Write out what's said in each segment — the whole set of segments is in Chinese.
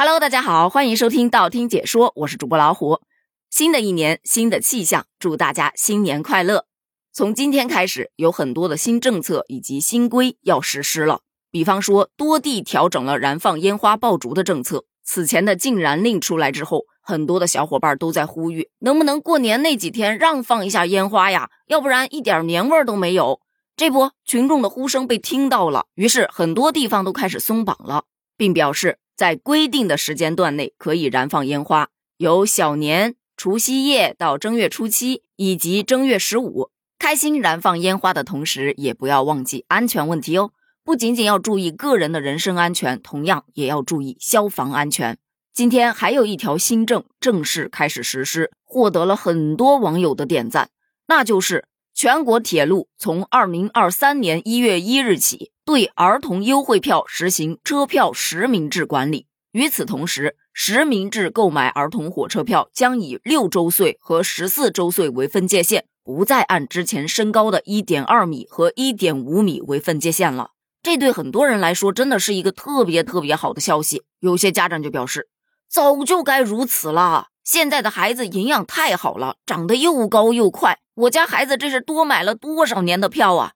Hello，大家好，欢迎收听道听解说，我是主播老虎。新的一年，新的气象，祝大家新年快乐。从今天开始，有很多的新政策以及新规要实施了。比方说，多地调整了燃放烟花爆竹的政策。此前的禁燃令出来之后，很多的小伙伴都在呼吁，能不能过年那几天让放一下烟花呀？要不然一点年味都没有。这不，群众的呼声被听到了，于是很多地方都开始松绑了，并表示。在规定的时间段内可以燃放烟花，由小年、除夕夜到正月初七以及正月十五，开心燃放烟花的同时，也不要忘记安全问题哦。不仅仅要注意个人的人身安全，同样也要注意消防安全。今天还有一条新政正式开始实施，获得了很多网友的点赞，那就是全国铁路从二零二三年一月一日起。对儿童优惠票实行车票实名制管理。与此同时，实名制购买儿童火车票将以六周岁和十四周岁为分界线，不再按之前身高的一点二米和一点五米为分界线了。这对很多人来说真的是一个特别特别好的消息。有些家长就表示，早就该如此了。现在的孩子营养太好了，长得又高又快。我家孩子这是多买了多少年的票啊？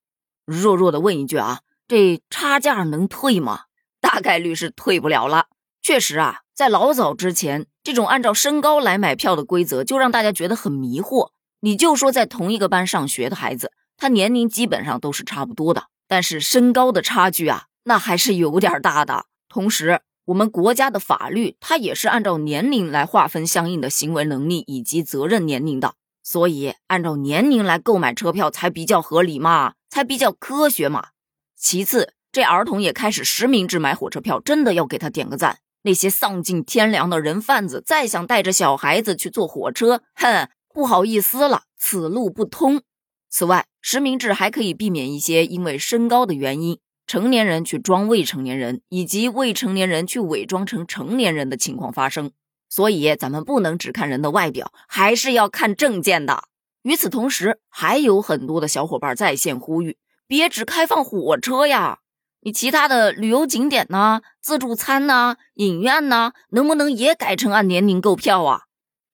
弱弱的问一句啊。这差价能退吗？大概率是退不了了。确实啊，在老早之前，这种按照身高来买票的规则就让大家觉得很迷惑。你就说在同一个班上学的孩子，他年龄基本上都是差不多的，但是身高的差距啊，那还是有点大的。同时，我们国家的法律它也是按照年龄来划分相应的行为能力以及责任年龄的，所以按照年龄来购买车票才比较合理嘛，才比较科学嘛。其次，这儿童也开始实名制买火车票，真的要给他点个赞。那些丧尽天良的人贩子再想带着小孩子去坐火车，哼，不好意思了，此路不通。此外，实名制还可以避免一些因为身高的原因，成年人去装未成年人，以及未成年人去伪装成成年人的情况发生。所以，咱们不能只看人的外表，还是要看证件的。与此同时，还有很多的小伙伴在线呼吁。别只开放火车呀，你其他的旅游景点呢、自助餐呢、影院呢，能不能也改成按年龄购票啊？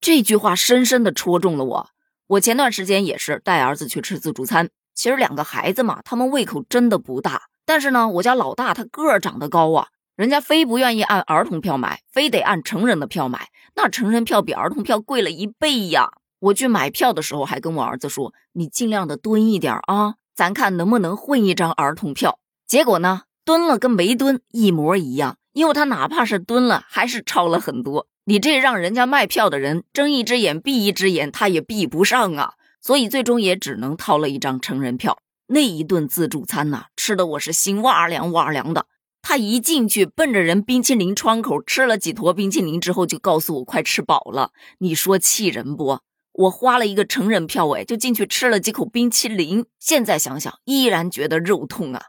这句话深深的戳中了我。我前段时间也是带儿子去吃自助餐，其实两个孩子嘛，他们胃口真的不大。但是呢，我家老大他个儿长得高啊，人家非不愿意按儿童票买，非得按成人的票买。那成人票比儿童票贵了一倍呀！我去买票的时候还跟我儿子说：“你尽量的蹲一点啊。”咱看能不能混一张儿童票？结果呢，蹲了跟没蹲一模一样，因为他哪怕是蹲了，还是超了很多。你这让人家卖票的人睁一只眼闭一只眼，他也闭不上啊。所以最终也只能掏了一张成人票。那一顿自助餐呐，吃的我是心哇凉哇凉的。他一进去，奔着人冰淇淋窗口吃了几坨冰淇淋之后，就告诉我快吃饱了。你说气人不？我花了一个成人票，哎，就进去吃了几口冰淇淋。现在想想，依然觉得肉痛啊！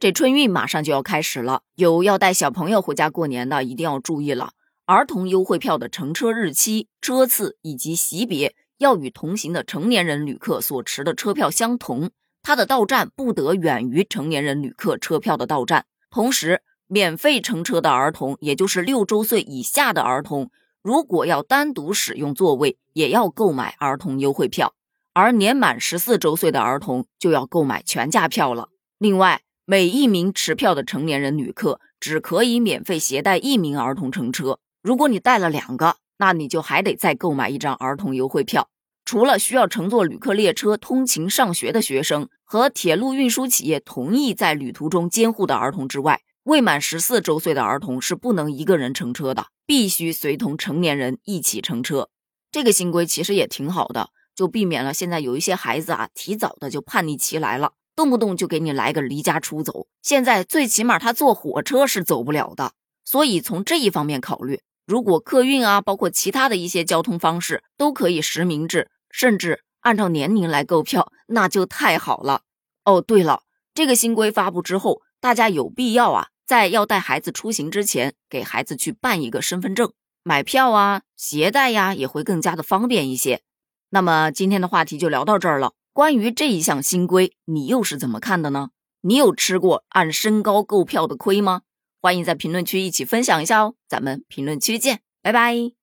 这春运马上就要开始了，有要带小朋友回家过年的，一定要注意了。儿童优惠票的乘车日期、车次以及级别要与同行的成年人旅客所持的车票相同，它的到站不得远于成年人旅客车票的到站。同时，免费乘车的儿童，也就是六周岁以下的儿童。如果要单独使用座位，也要购买儿童优惠票；而年满十四周岁的儿童就要购买全价票了。另外，每一名持票的成年人旅客只可以免费携带一名儿童乘车。如果你带了两个，那你就还得再购买一张儿童优惠票。除了需要乘坐旅客列车通勤上学的学生和铁路运输企业同意在旅途中监护的儿童之外，未满十四周岁的儿童是不能一个人乘车的。必须随同成年人一起乘车，这个新规其实也挺好的，就避免了现在有一些孩子啊，提早的就叛逆期来了，动不动就给你来个离家出走。现在最起码他坐火车是走不了的，所以从这一方面考虑，如果客运啊，包括其他的一些交通方式都可以实名制，甚至按照年龄来购票，那就太好了。哦，对了，这个新规发布之后，大家有必要啊。在要带孩子出行之前，给孩子去办一个身份证，买票啊、携带呀，也会更加的方便一些。那么今天的话题就聊到这儿了。关于这一项新规，你又是怎么看的呢？你有吃过按身高购票的亏吗？欢迎在评论区一起分享一下哦。咱们评论区见，拜拜。